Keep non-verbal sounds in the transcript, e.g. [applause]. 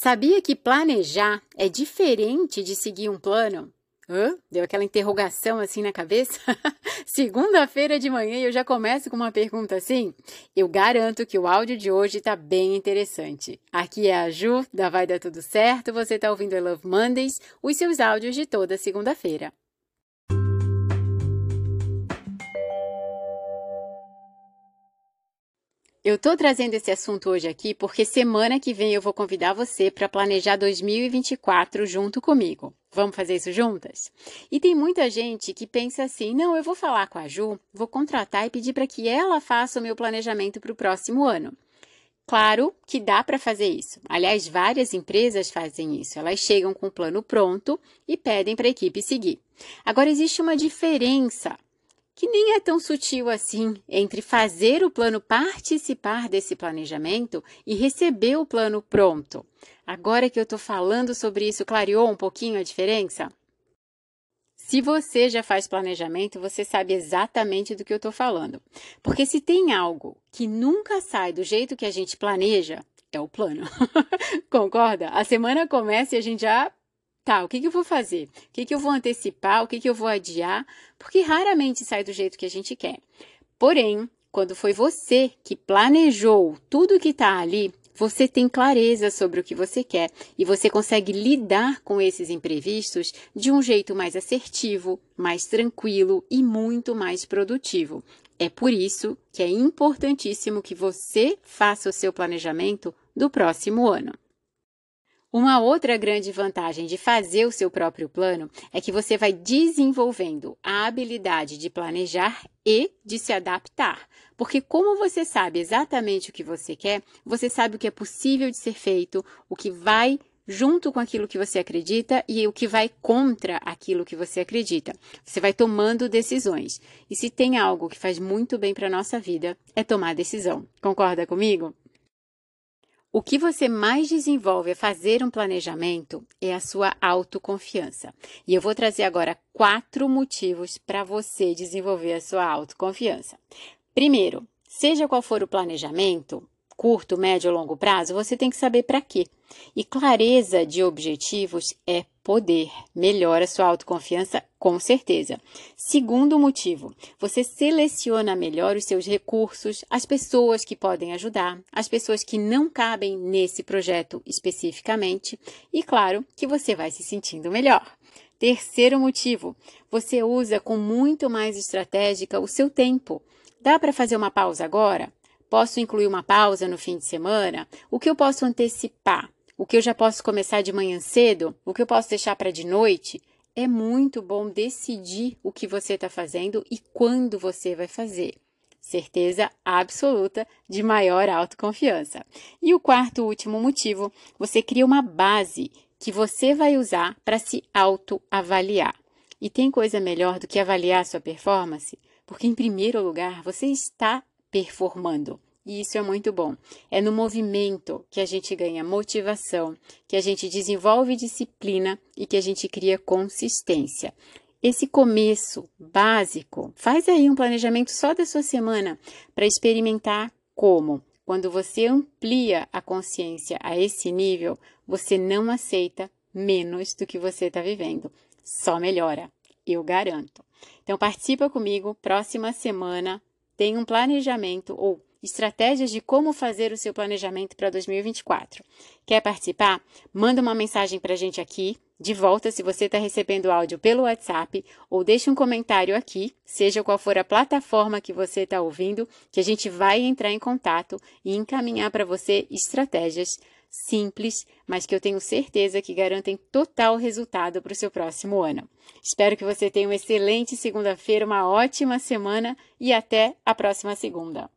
Sabia que planejar é diferente de seguir um plano? Hã? Deu aquela interrogação assim na cabeça? [laughs] Segunda-feira de manhã eu já começo com uma pergunta assim? Eu garanto que o áudio de hoje está bem interessante. Aqui é a Ju, da Vai Dar Tudo Certo. Você está ouvindo I Love Mondays, os seus áudios de toda segunda-feira. Eu estou trazendo esse assunto hoje aqui porque semana que vem eu vou convidar você para planejar 2024 junto comigo. Vamos fazer isso juntas? E tem muita gente que pensa assim: não, eu vou falar com a Ju, vou contratar e pedir para que ela faça o meu planejamento para o próximo ano. Claro que dá para fazer isso. Aliás, várias empresas fazem isso. Elas chegam com o plano pronto e pedem para a equipe seguir. Agora, existe uma diferença que nem é tão sutil assim entre fazer o plano participar desse planejamento e receber o plano pronto. Agora que eu estou falando sobre isso, clareou um pouquinho a diferença? Se você já faz planejamento, você sabe exatamente do que eu estou falando. Porque se tem algo que nunca sai do jeito que a gente planeja, é o plano. [laughs] Concorda? A semana começa e a gente já tá, o que, que eu vou fazer? O que, que eu vou antecipar? O que, que eu vou adiar? Porque raramente sai do jeito que a gente quer. Porém, quando foi você que planejou tudo que está ali, você tem clareza sobre o que você quer e você consegue lidar com esses imprevistos de um jeito mais assertivo, mais tranquilo e muito mais produtivo. É por isso que é importantíssimo que você faça o seu planejamento do próximo ano. Uma outra grande vantagem de fazer o seu próprio plano é que você vai desenvolvendo a habilidade de planejar e de se adaptar. Porque, como você sabe exatamente o que você quer, você sabe o que é possível de ser feito, o que vai junto com aquilo que você acredita e o que vai contra aquilo que você acredita. Você vai tomando decisões. E se tem algo que faz muito bem para a nossa vida, é tomar decisão. Concorda comigo? O que você mais desenvolve a fazer um planejamento é a sua autoconfiança. E eu vou trazer agora quatro motivos para você desenvolver a sua autoconfiança. Primeiro, seja qual for o planejamento, curto, médio ou longo prazo, você tem que saber para quê. E clareza de objetivos é poder, melhora sua autoconfiança com certeza. Segundo motivo, você seleciona melhor os seus recursos, as pessoas que podem ajudar, as pessoas que não cabem nesse projeto especificamente, e claro que você vai se sentindo melhor. Terceiro motivo, você usa com muito mais estratégica o seu tempo. Dá para fazer uma pausa agora? Posso incluir uma pausa no fim de semana? O que eu posso antecipar? O que eu já posso começar de manhã cedo, o que eu posso deixar para de noite, é muito bom decidir o que você está fazendo e quando você vai fazer. Certeza absoluta de maior autoconfiança. E o quarto último motivo, você cria uma base que você vai usar para se autoavaliar. E tem coisa melhor do que avaliar sua performance? Porque, em primeiro lugar, você está performando. E isso é muito bom. É no movimento que a gente ganha motivação, que a gente desenvolve disciplina e que a gente cria consistência. Esse começo básico, faz aí um planejamento só da sua semana para experimentar como, quando você amplia a consciência a esse nível, você não aceita menos do que você está vivendo, só melhora, eu garanto. Então participa comigo, próxima semana tem um planejamento ou estratégias de como fazer o seu planejamento para 2024. Quer participar? Manda uma mensagem para a gente aqui, de volta se você está recebendo áudio pelo WhatsApp, ou deixe um comentário aqui, seja qual for a plataforma que você está ouvindo, que a gente vai entrar em contato e encaminhar para você estratégias simples, mas que eu tenho certeza que garantem total resultado para o seu próximo ano. Espero que você tenha uma excelente segunda-feira, uma ótima semana e até a próxima segunda.